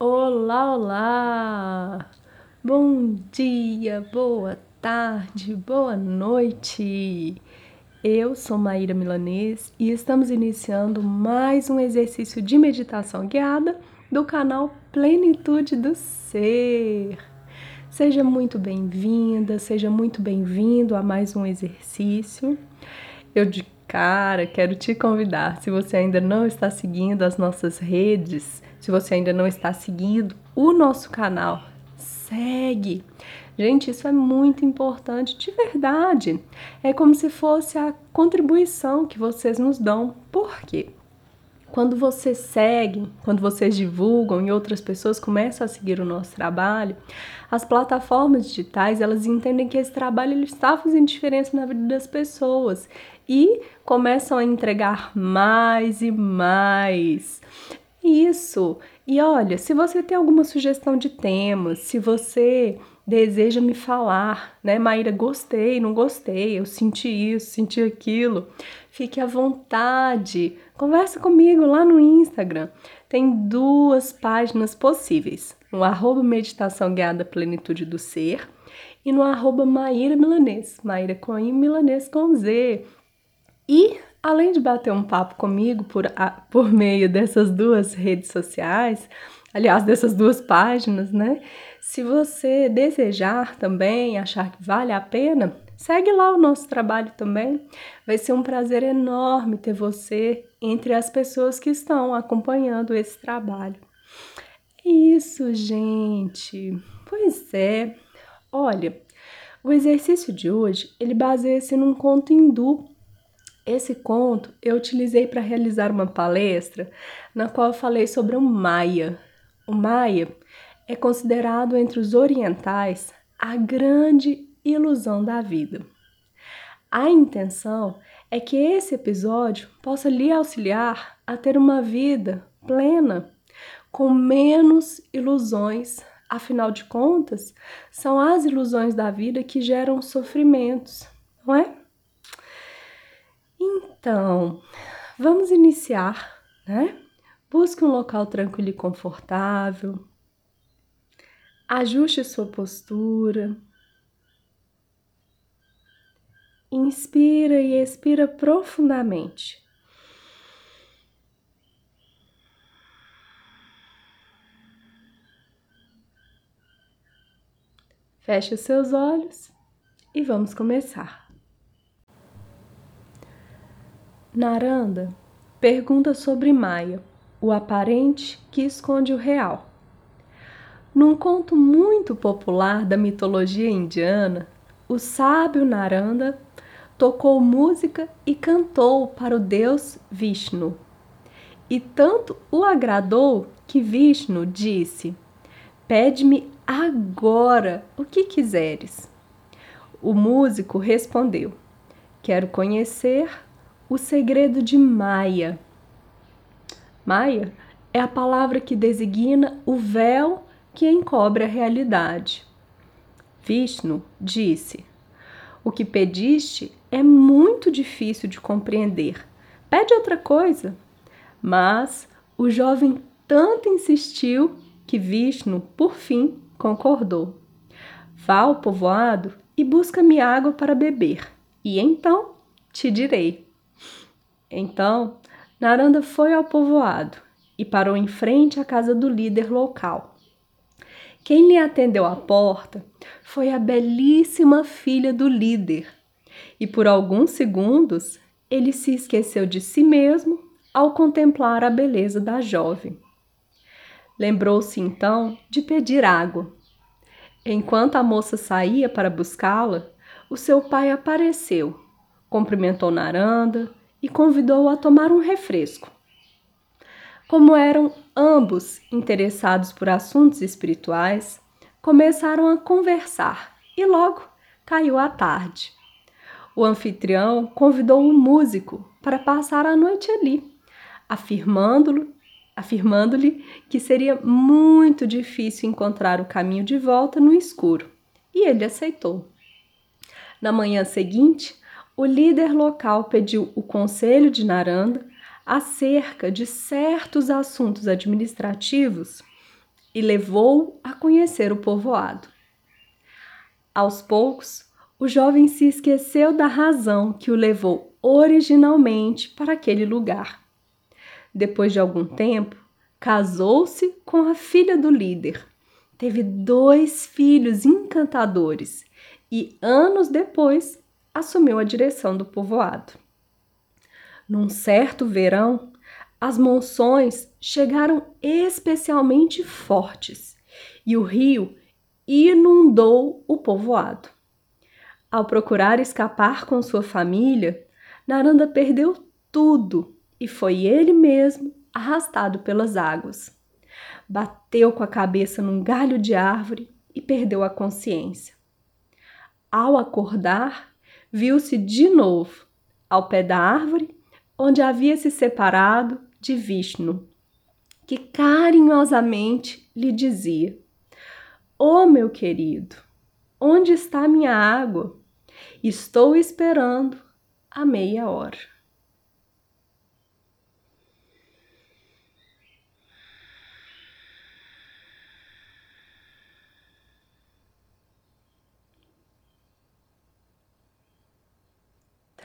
Olá, olá! Bom dia, boa tarde, boa noite! Eu sou Maíra Milanês e estamos iniciando mais um exercício de meditação guiada do canal Plenitude do Ser. Seja muito bem-vinda, seja muito bem-vindo a mais um exercício. Eu cara quero te convidar, se você ainda não está seguindo as nossas redes, se você ainda não está seguindo o nosso canal, segue. Gente, isso é muito importante, de verdade. É como se fosse a contribuição que vocês nos dão. Por quê? Quando vocês seguem, quando vocês divulgam e outras pessoas começam a seguir o nosso trabalho, as plataformas digitais elas entendem que esse trabalho ele está fazendo diferença na vida das pessoas e começam a entregar mais e mais. Isso. E olha, se você tem alguma sugestão de temas, se você deseja me falar, né, Maíra, gostei, não gostei, eu senti isso, senti aquilo, fique à vontade. Conversa comigo lá no Instagram. Tem duas páginas possíveis, no arroba meditação guiada plenitude do ser e no arroba Maíra Milanês, Maíra I, Milanês com Z. E além de bater um papo comigo por, a, por meio dessas duas redes sociais, aliás, dessas duas páginas, né? Se você desejar também, achar que vale a pena, segue lá o nosso trabalho também. Vai ser um prazer enorme ter você entre as pessoas que estão acompanhando esse trabalho. Isso, gente. Pois é. Olha, o exercício de hoje, ele baseia-se num conto hindu esse conto eu utilizei para realizar uma palestra na qual eu falei sobre o Maia. O Maia é considerado entre os orientais a grande ilusão da vida. A intenção é que esse episódio possa lhe auxiliar a ter uma vida plena, com menos ilusões. Afinal de contas, são as ilusões da vida que geram sofrimentos, não é? Então, vamos iniciar, né? Busque um local tranquilo e confortável. Ajuste sua postura. Inspira e expira profundamente. Feche os seus olhos e vamos começar. Naranda pergunta sobre Maia, o aparente que esconde o real. Num conto muito popular da mitologia indiana, o sábio Naranda tocou música e cantou para o deus Vishnu. E tanto o agradou que Vishnu disse: Pede-me agora o que quiseres. O músico respondeu: Quero conhecer o segredo de Maia. Maia é a palavra que designa o véu que encobre a realidade. Vishnu disse: O que pediste é muito difícil de compreender. Pede outra coisa. Mas o jovem tanto insistiu que Vishnu, por fim, concordou. Vá ao povoado e busca-me água para beber, e então te direi. Então, Naranda foi ao povoado e parou em frente à casa do líder local. Quem lhe atendeu à porta foi a belíssima filha do líder, e por alguns segundos ele se esqueceu de si mesmo ao contemplar a beleza da jovem. Lembrou-se então de pedir água. Enquanto a moça saía para buscá-la, o seu pai apareceu, cumprimentou Naranda, e convidou-o a tomar um refresco. Como eram ambos interessados por assuntos espirituais, começaram a conversar e logo caiu a tarde. O anfitrião convidou o músico para passar a noite ali, afirmando-lhe afirmando-lhe que seria muito difícil encontrar o caminho de volta no escuro, e ele aceitou. Na manhã seguinte, o líder local pediu o conselho de Naranda acerca de certos assuntos administrativos e levou-o a conhecer o povoado. Aos poucos, o jovem se esqueceu da razão que o levou originalmente para aquele lugar. Depois de algum tempo, casou-se com a filha do líder. Teve dois filhos encantadores e, anos depois, assumiu a direção do povoado. Num certo verão, as monções chegaram especialmente fortes e o rio inundou o povoado. Ao procurar escapar com sua família, Naranda perdeu tudo e foi ele mesmo arrastado pelas águas. Bateu com a cabeça num galho de árvore e perdeu a consciência. Ao acordar, viu-se de novo ao pé da árvore onde havia se separado de Vishnu, que carinhosamente lhe dizia: Oh, meu querido, onde está minha água? Estou esperando a meia hora.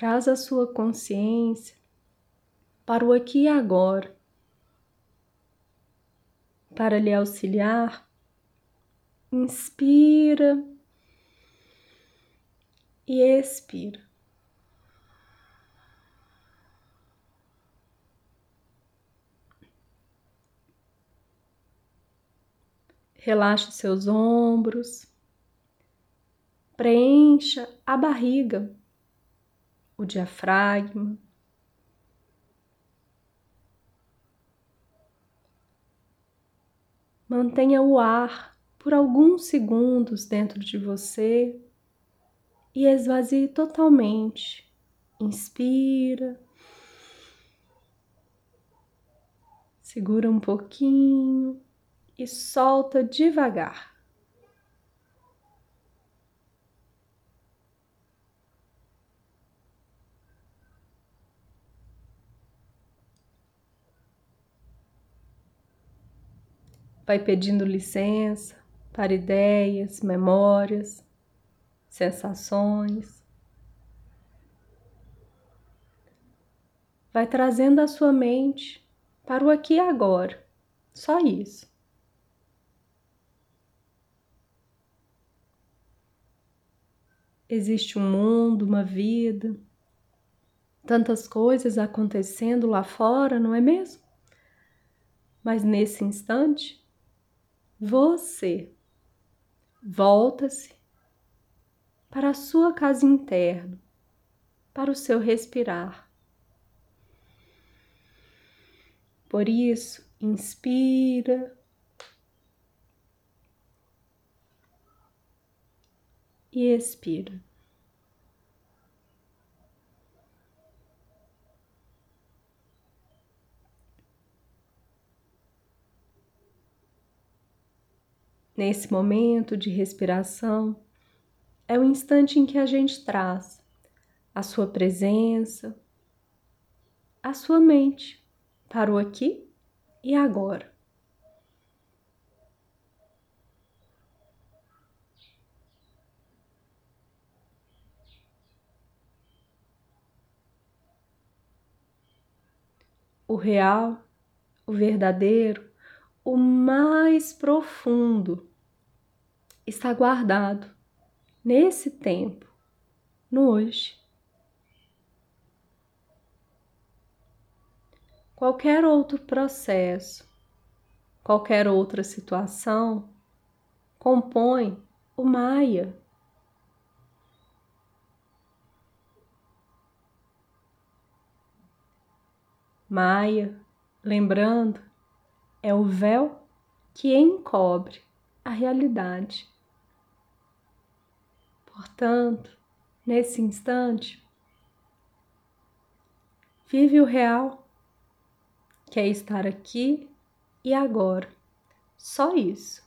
Traz a sua consciência para o aqui e agora, para lhe auxiliar. Inspira e expira. Relaxe seus ombros, preencha a barriga o diafragma. Mantenha o ar por alguns segundos dentro de você e esvazie totalmente. Inspira. Segura um pouquinho e solta devagar. Vai pedindo licença para ideias, memórias, sensações. Vai trazendo a sua mente para o aqui e agora, só isso. Existe um mundo, uma vida, tantas coisas acontecendo lá fora, não é mesmo? Mas nesse instante, você volta-se para a sua casa interna, para o seu respirar. Por isso, inspira e expira. Nesse momento de respiração, é o instante em que a gente traz a sua presença, a sua mente para o aqui e agora. O real, o verdadeiro, o mais profundo está guardado nesse tempo, no hoje. Qualquer outro processo, qualquer outra situação compõe o Maia. Maia, lembrando, é o véu que encobre a realidade. Portanto, nesse instante, vive o real, que é estar aqui e agora. Só isso.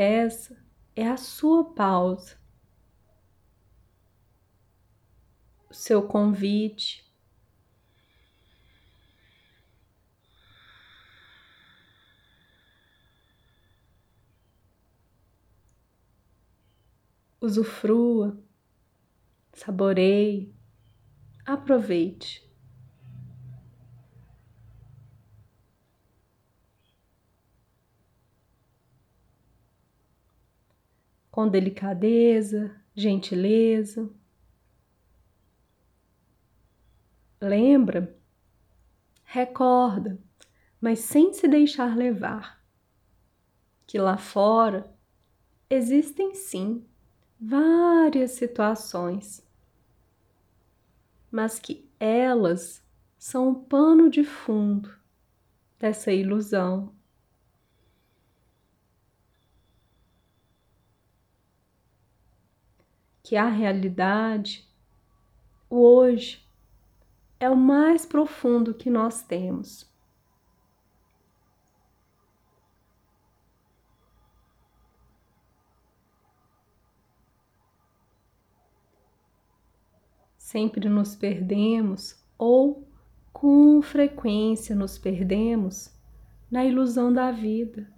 Essa é a sua pausa, o seu convite. Usufrua, saboreie, aproveite. Com delicadeza, gentileza. Lembra, recorda, mas sem se deixar levar, que lá fora existem sim várias situações, mas que elas são o pano de fundo dessa ilusão que a realidade, o hoje, é o mais profundo que nós temos. Sempre nos perdemos ou com frequência nos perdemos na ilusão da vida,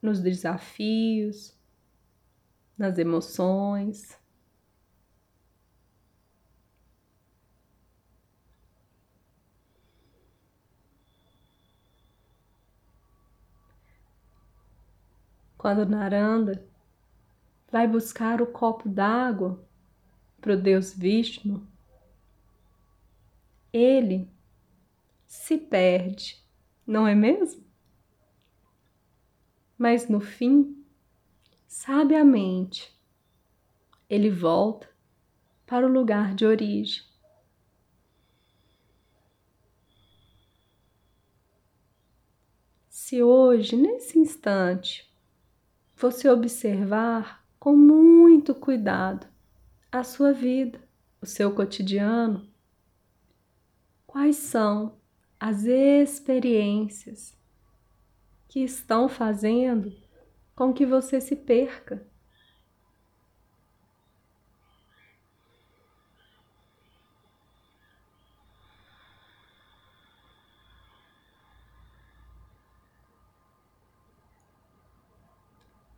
nos desafios, nas emoções. Quando Naranda vai buscar o copo d'água para o Deus Vishnu, ele se perde, não é mesmo? Mas no fim, sabiamente, ele volta para o lugar de origem. Se hoje, nesse instante, você observar com muito cuidado a sua vida, o seu cotidiano, quais são as experiências que estão fazendo com que você se perca.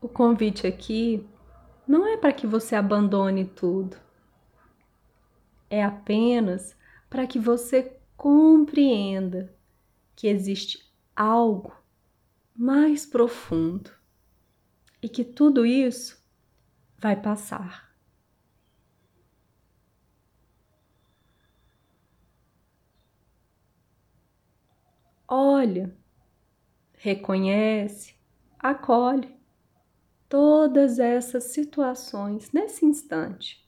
O convite aqui não é para que você abandone tudo, é apenas para que você compreenda que existe algo mais profundo e que tudo isso vai passar. Olha, reconhece, acolhe todas essas situações nesse instante,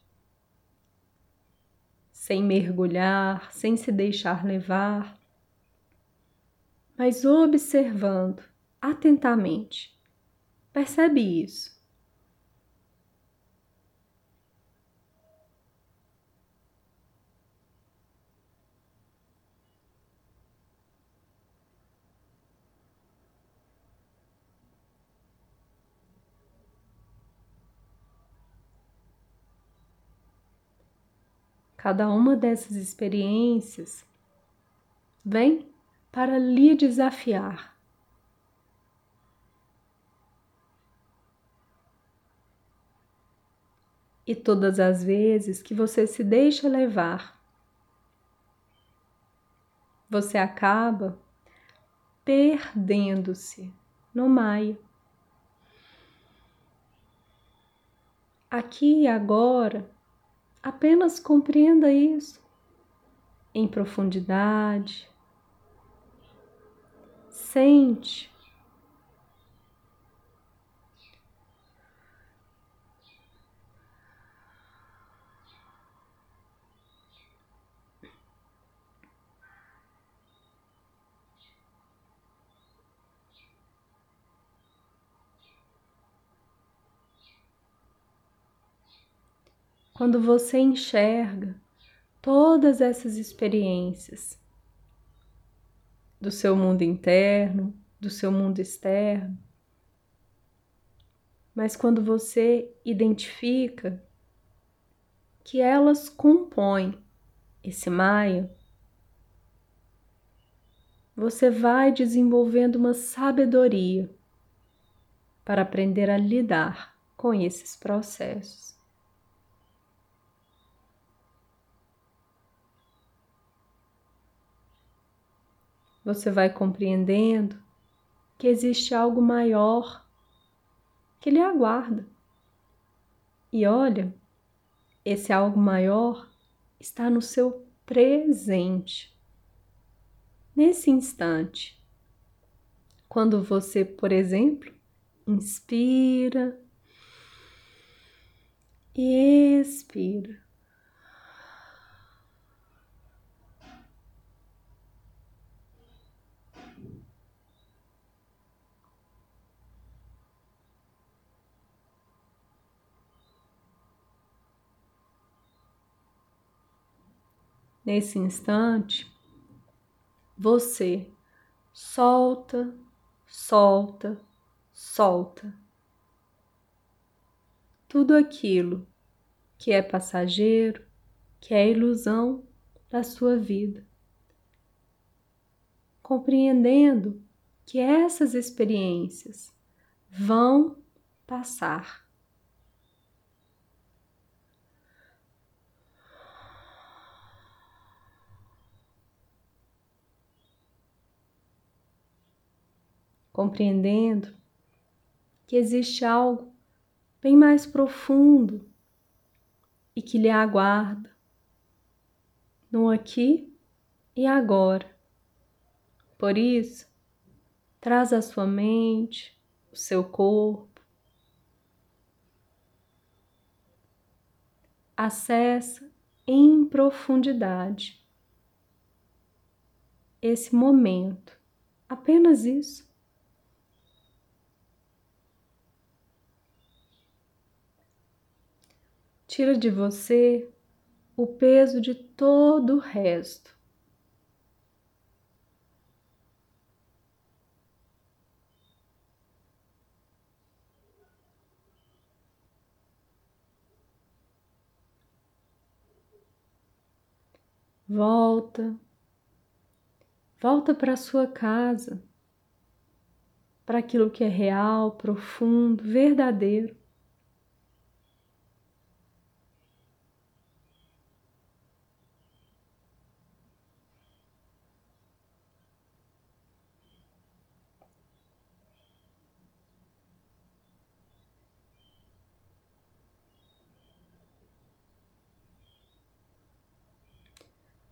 sem mergulhar, sem se deixar levar, mas observando atentamente Percebe isso. Cada uma dessas experiências vem para lhe desafiar e todas as vezes que você se deixa levar, você acaba perdendo-se no Maia. Aqui e agora, apenas compreenda isso em profundidade. Sente quando você enxerga todas essas experiências do seu mundo interno, do seu mundo externo, mas quando você identifica que elas compõem esse Maia, você vai desenvolvendo uma sabedoria para aprender a lidar com esses processos. Você vai compreendendo que existe algo maior que lhe aguarda. E olha, esse algo maior está no seu presente. Nesse instante, quando você, por exemplo, inspira e expira. Nesse instante, você solta, solta, solta tudo aquilo que é passageiro, que é ilusão da sua vida, compreendendo que essas experiências vão passar. Compreendendo que existe algo bem mais profundo e que lhe aguarda no aqui e agora. Por isso, traz a sua mente, o seu corpo, acessa em profundidade esse momento, apenas isso. Tira de você o peso de todo o resto. Volta, volta para sua casa, para aquilo que é real, profundo, verdadeiro.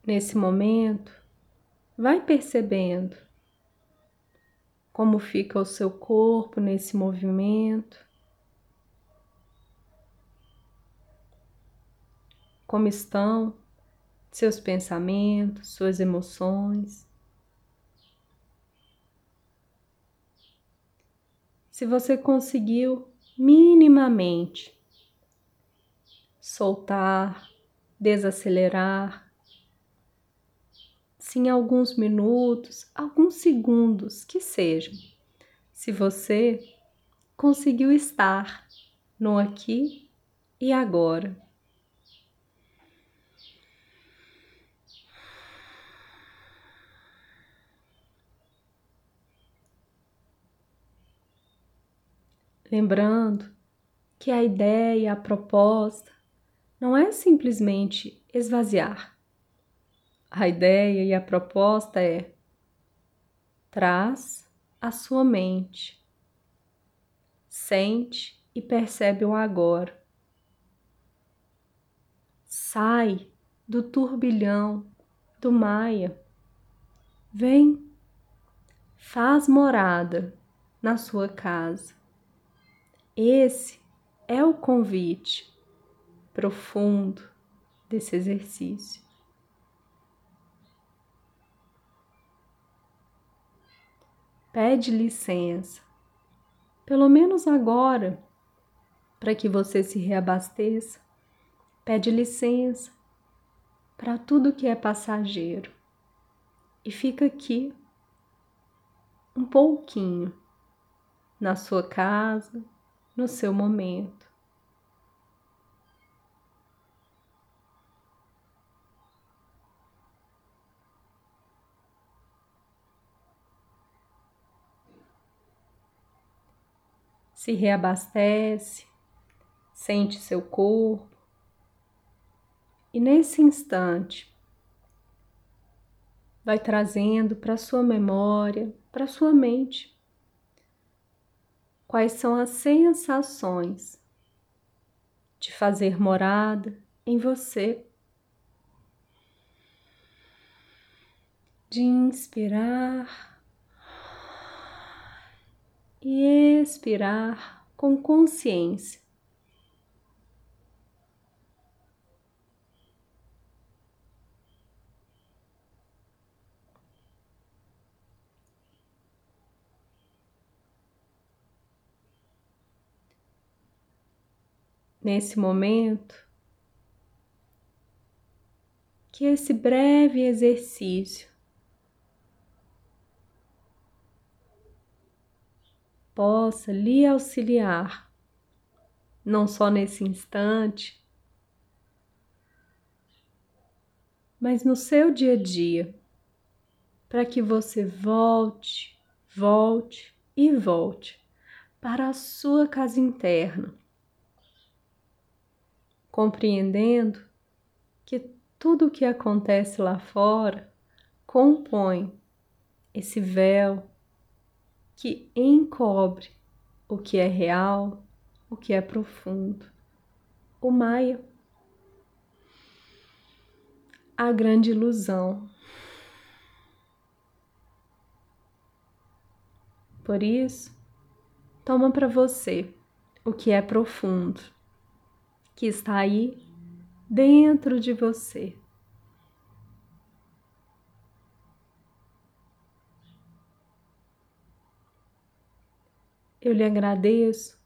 Nesse momento, vai percebendo como fica o seu corpo nesse movimento, como estão seus pensamentos, suas emoções. Se você conseguiu minimamente soltar, desacelerar, se em alguns minutos, alguns segundos que sejam, se você conseguiu estar no aqui e agora. Lembrando que a ideia, a proposta, não é simplesmente esvaziar, a ideia e a proposta é: traz a sua mente, sente e percebe o agora. Sai do turbilhão do Maia. Vem, faz morada na sua casa. Esse é o convite profundo desse exercício. Pede licença, pelo menos agora, para que você se reabasteça. Pede licença para tudo que é passageiro e fica aqui um pouquinho na sua casa, no seu momento. Se reabastece, sente seu corpo. E nesse instante vai trazendo para sua memória, para sua mente, quais são as sensações de fazer morada em você, de inspirar e expirar com consciência. nesse momento, que esse breve exercício possa lhe auxiliar, não só nesse instante, mas no seu dia a dia, para que você volte, volte e volte para a sua casa interna compreendendo que tudo o que acontece lá fora compõe esse véu que encobre o que é real, o que é profundo. O Maia, a grande ilusão. Por isso, toma para você o que é profundo que está aí dentro de você. Eu lhe agradeço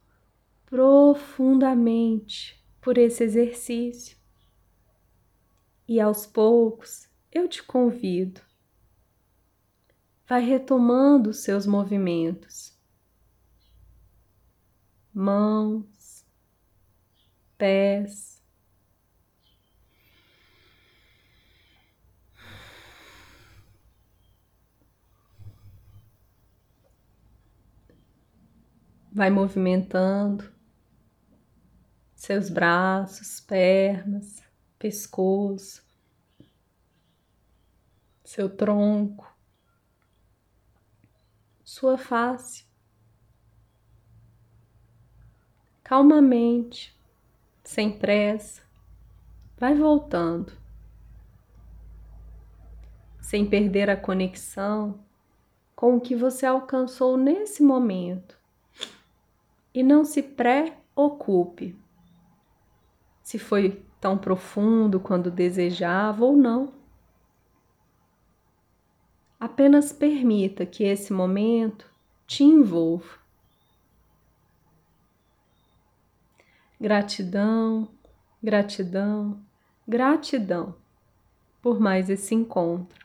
profundamente por esse exercício e aos poucos eu te convido. Vai retomando os seus movimentos. Mãos, pés. Vai movimentando seus braços, pernas, pescoço, seu tronco, sua face. Calmamente sem pressa, vai voltando, sem perder a conexão com o que você alcançou nesse momento. E não se preocupe se foi tão profundo quando desejava ou não. Apenas permita que esse momento te envolva. Gratidão, gratidão, gratidão por mais esse encontro.